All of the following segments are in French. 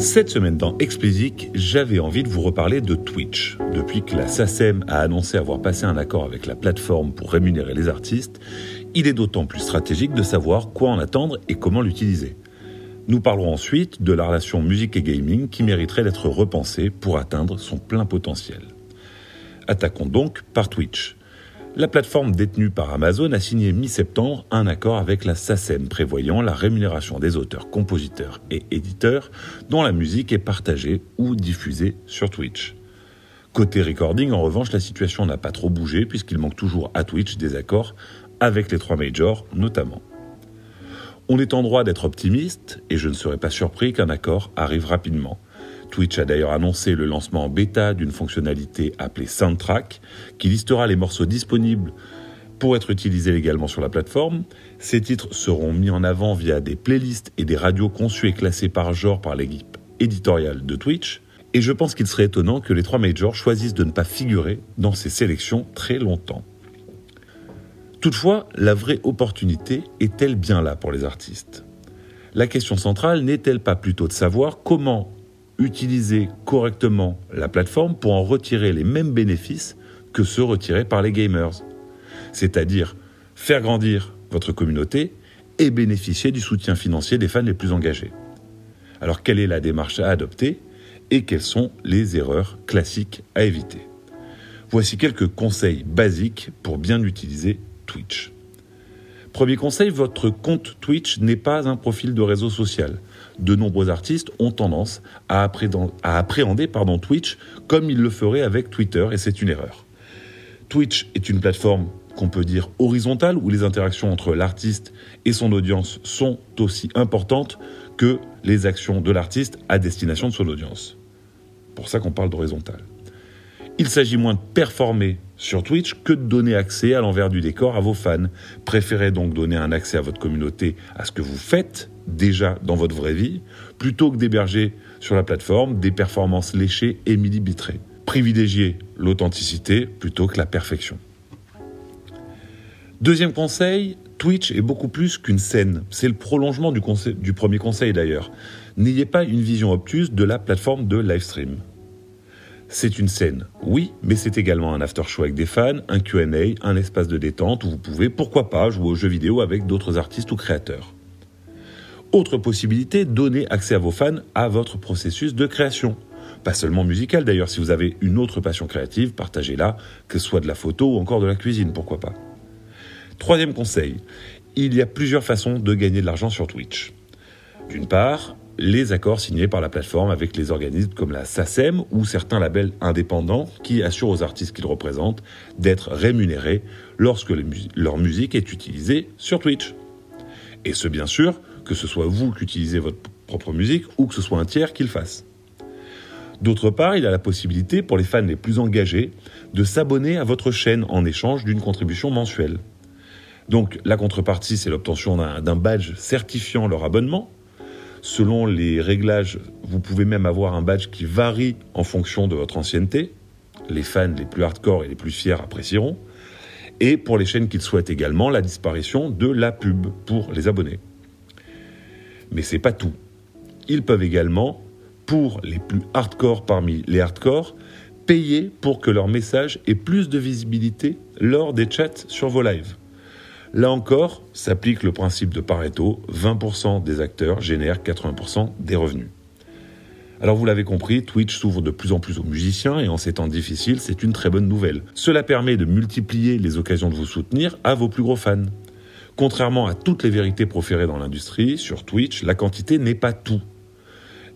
Cette semaine dans Explicit, j'avais envie de vous reparler de Twitch. Depuis que la SACEM a annoncé avoir passé un accord avec la plateforme pour rémunérer les artistes, il est d'autant plus stratégique de savoir quoi en attendre et comment l'utiliser. Nous parlerons ensuite de la relation musique et gaming qui mériterait d'être repensée pour atteindre son plein potentiel. Attaquons donc par Twitch. La plateforme détenue par Amazon a signé mi-septembre un accord avec la SACEM prévoyant la rémunération des auteurs, compositeurs et éditeurs dont la musique est partagée ou diffusée sur Twitch. Côté recording, en revanche, la situation n'a pas trop bougé puisqu'il manque toujours à Twitch des accords avec les trois majors notamment. On est en droit d'être optimiste et je ne serais pas surpris qu'un accord arrive rapidement. Twitch a d'ailleurs annoncé le lancement en bêta d'une fonctionnalité appelée Soundtrack, qui listera les morceaux disponibles pour être utilisés légalement sur la plateforme. Ces titres seront mis en avant via des playlists et des radios conçues et classées par genre par l'équipe éditoriale de Twitch. Et je pense qu'il serait étonnant que les trois majors choisissent de ne pas figurer dans ces sélections très longtemps. Toutefois, la vraie opportunité est-elle bien là pour les artistes? La question centrale n'est-elle pas plutôt de savoir comment utiliser correctement la plateforme pour en retirer les mêmes bénéfices que ceux retirés par les gamers. C'est-à-dire faire grandir votre communauté et bénéficier du soutien financier des fans les plus engagés. Alors quelle est la démarche à adopter et quelles sont les erreurs classiques à éviter? Voici quelques conseils basiques pour bien utiliser Twitch. Premier conseil, votre compte Twitch n'est pas un profil de réseau social de nombreux artistes ont tendance à appréhender, pardon, Twitch comme ils le feraient avec Twitter, et c'est une erreur. Twitch est une plateforme qu'on peut dire horizontale, où les interactions entre l'artiste et son audience sont aussi importantes que les actions de l'artiste à destination de son audience. Pour ça qu'on parle d'horizontale. Il s'agit moins de performer sur Twitch que de donner accès à l'envers du décor à vos fans. Préférez donc donner un accès à votre communauté à ce que vous faites déjà dans votre vraie vie, plutôt que d'héberger sur la plateforme des performances léchées et millibitrées. Privilégiez l'authenticité plutôt que la perfection. Deuxième conseil, Twitch est beaucoup plus qu'une scène. C'est le prolongement du, premier conseil d'ailleurs. N'ayez pas une vision obtuse de la plateforme de livestream. C'est une scène, oui, mais c'est également un after show avec des fans, un QA, un espace de détente où vous pouvez, pourquoi pas, jouer aux jeux vidéo avec d'autres artistes ou créateurs. Autre possibilité, donner accès à vos fans à votre processus de création. Pas seulement musical d'ailleurs, si vous avez une autre passion créative, partagez-la, que ce soit de la photo ou encore de la cuisine, pourquoi pas. Troisième conseil, il y a plusieurs façons de gagner de l'argent sur Twitch. D'une part, les accords signés par la plateforme avec les organismes comme la SACEM ou certains labels indépendants qui assurent aux artistes qu'ils représentent d'être rémunérés lorsque leur musique est utilisée sur Twitch. Et ce bien sûr, que ce soit vous qui utilisez votre propre musique ou que ce soit un tiers qui le fasse. D'autre part, il a la possibilité pour les fans les plus engagés de s'abonner à votre chaîne en échange d'une contribution mensuelle. Donc la contrepartie, c'est l'obtention d'un badge certifiant leur abonnement Selon les réglages, vous pouvez même avoir un badge qui varie en fonction de votre ancienneté. Les fans les plus hardcore et les plus fiers apprécieront. Et pour les chaînes qui souhaitent également, la disparition de la pub pour les abonnés. Mais c'est pas tout. Ils peuvent également, pour les plus hardcore parmi les hardcore, payer pour que leur message ait plus de visibilité lors des chats sur vos lives. Là encore, s'applique le principe de Pareto, 20% des acteurs génèrent 80% des revenus. Alors vous l'avez compris, Twitch s'ouvre de plus en plus aux musiciens et en ces temps difficiles, c'est une très bonne nouvelle. Cela permet de multiplier les occasions de vous soutenir à vos plus gros fans. Contrairement à toutes les vérités proférées dans l'industrie, sur Twitch, la quantité n'est pas tout.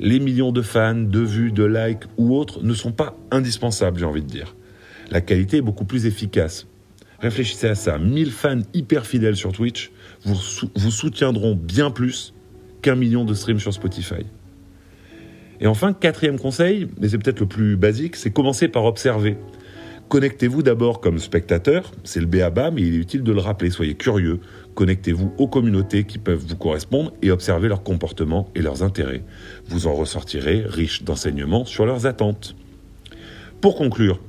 Les millions de fans, de vues, de likes ou autres ne sont pas indispensables, j'ai envie de dire. La qualité est beaucoup plus efficace, Réfléchissez à ça. 1000 fans hyper fidèles sur Twitch vous, vous soutiendront bien plus qu'un million de streams sur Spotify. Et enfin, quatrième conseil, mais c'est peut-être le plus basique, c'est commencer par observer. Connectez-vous d'abord comme spectateur, c'est le BABA, mais il est utile de le rappeler, soyez curieux, connectez-vous aux communautés qui peuvent vous correspondre et observez leurs comportements et leurs intérêts. Vous en ressortirez riche d'enseignements sur leurs attentes. Pour conclure,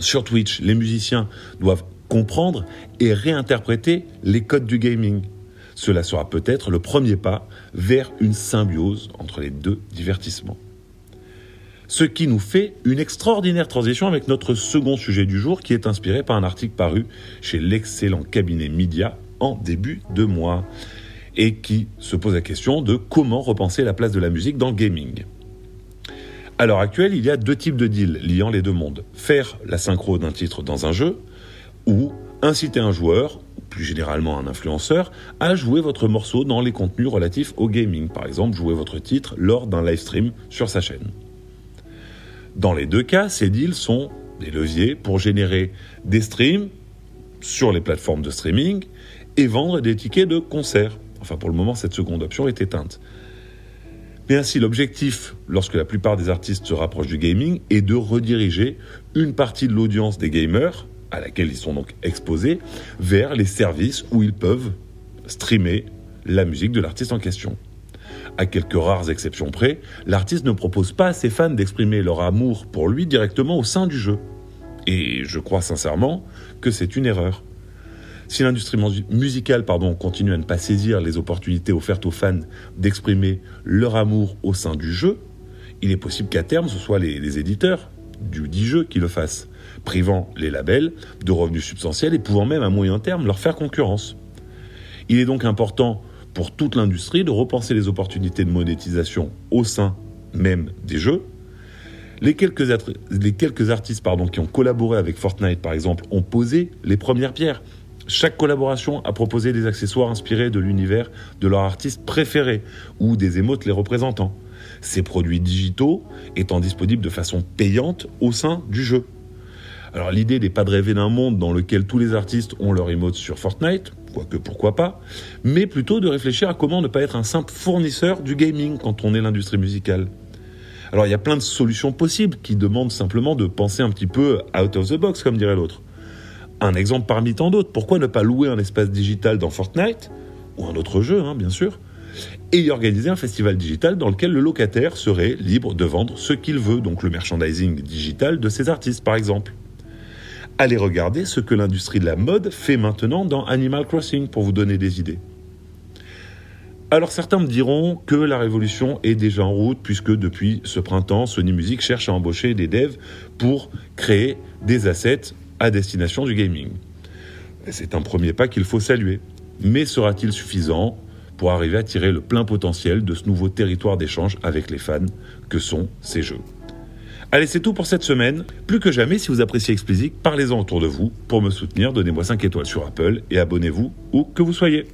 sur Twitch, les musiciens doivent comprendre et réinterpréter les codes du gaming. Cela sera peut-être le premier pas vers une symbiose entre les deux divertissements. Ce qui nous fait une extraordinaire transition avec notre second sujet du jour qui est inspiré par un article paru chez l'excellent cabinet Media en début de mois et qui se pose la question de comment repenser la place de la musique dans gaming. À l'heure actuelle, il y a deux types de deals liant les deux mondes. Faire la synchro d'un titre dans un jeu ou inciter un joueur, ou plus généralement un influenceur, à jouer votre morceau dans les contenus relatifs au gaming. Par exemple, jouer votre titre lors d'un live stream sur sa chaîne. Dans les deux cas, ces deals sont des leviers pour générer des streams sur les plateformes de streaming et vendre des tickets de concert. Enfin, pour le moment, cette seconde option est éteinte. Mais ainsi, l'objectif, lorsque la plupart des artistes se rapprochent du gaming, est de rediriger une partie de l'audience des gamers, à laquelle ils sont donc exposés, vers les services où ils peuvent streamer la musique de l'artiste en question. À quelques rares exceptions près, l'artiste ne propose pas à ses fans d'exprimer leur amour pour lui directement au sein du jeu. Et je crois sincèrement que c'est une erreur. Si l'industrie musicale pardon, continue à ne pas saisir les opportunités offertes aux fans d'exprimer leur amour au sein du jeu, il est possible qu'à terme ce soit les, les éditeurs du dit jeu qui le fassent, privant les labels de revenus substantiels et pouvant même à moyen terme leur faire concurrence. Il est donc important pour toute l'industrie de repenser les opportunités de monétisation au sein même des jeux. Les quelques, les quelques artistes pardon, qui ont collaboré avec Fortnite, par exemple, ont posé les premières pierres. Chaque collaboration a proposé des accessoires inspirés de l'univers de leur artiste préféré ou des émotes les représentant. Ces produits digitaux étant disponibles de façon payante au sein du jeu. Alors l'idée n'est pas de rêver d'un monde dans lequel tous les artistes ont leur emote sur Fortnite, quoique pourquoi pas, mais plutôt de réfléchir à comment ne pas être un simple fournisseur du gaming quand on est l'industrie musicale. Alors il y a plein de solutions possibles qui demandent simplement de penser un petit peu out of the box, comme dirait l'autre. Un exemple parmi tant d'autres, pourquoi ne pas louer un espace digital dans Fortnite, ou un autre jeu, hein, bien sûr, et y organiser un festival digital dans lequel le locataire serait libre de vendre ce qu'il veut, donc le merchandising digital de ses artistes par exemple allez regarder ce que l'industrie de la mode fait maintenant dans Animal Crossing pour vous donner des idées. Alors certains me diront que la révolution est déjà en route puisque depuis ce printemps, Sony Music cherche à embaucher des devs pour créer des assets à destination du gaming. C'est un premier pas qu'il faut saluer. Mais sera-t-il suffisant? Pour arriver à tirer le plein potentiel de ce nouveau territoire d'échange avec les fans que sont ces jeux Allez, c'est tout pour cette semaine. Plus que jamais, si vous appréciez Explicit, parlez-en autour de vous. Pour me soutenir, donnez-moi 5 étoiles sur Apple et abonnez-vous où que vous soyez.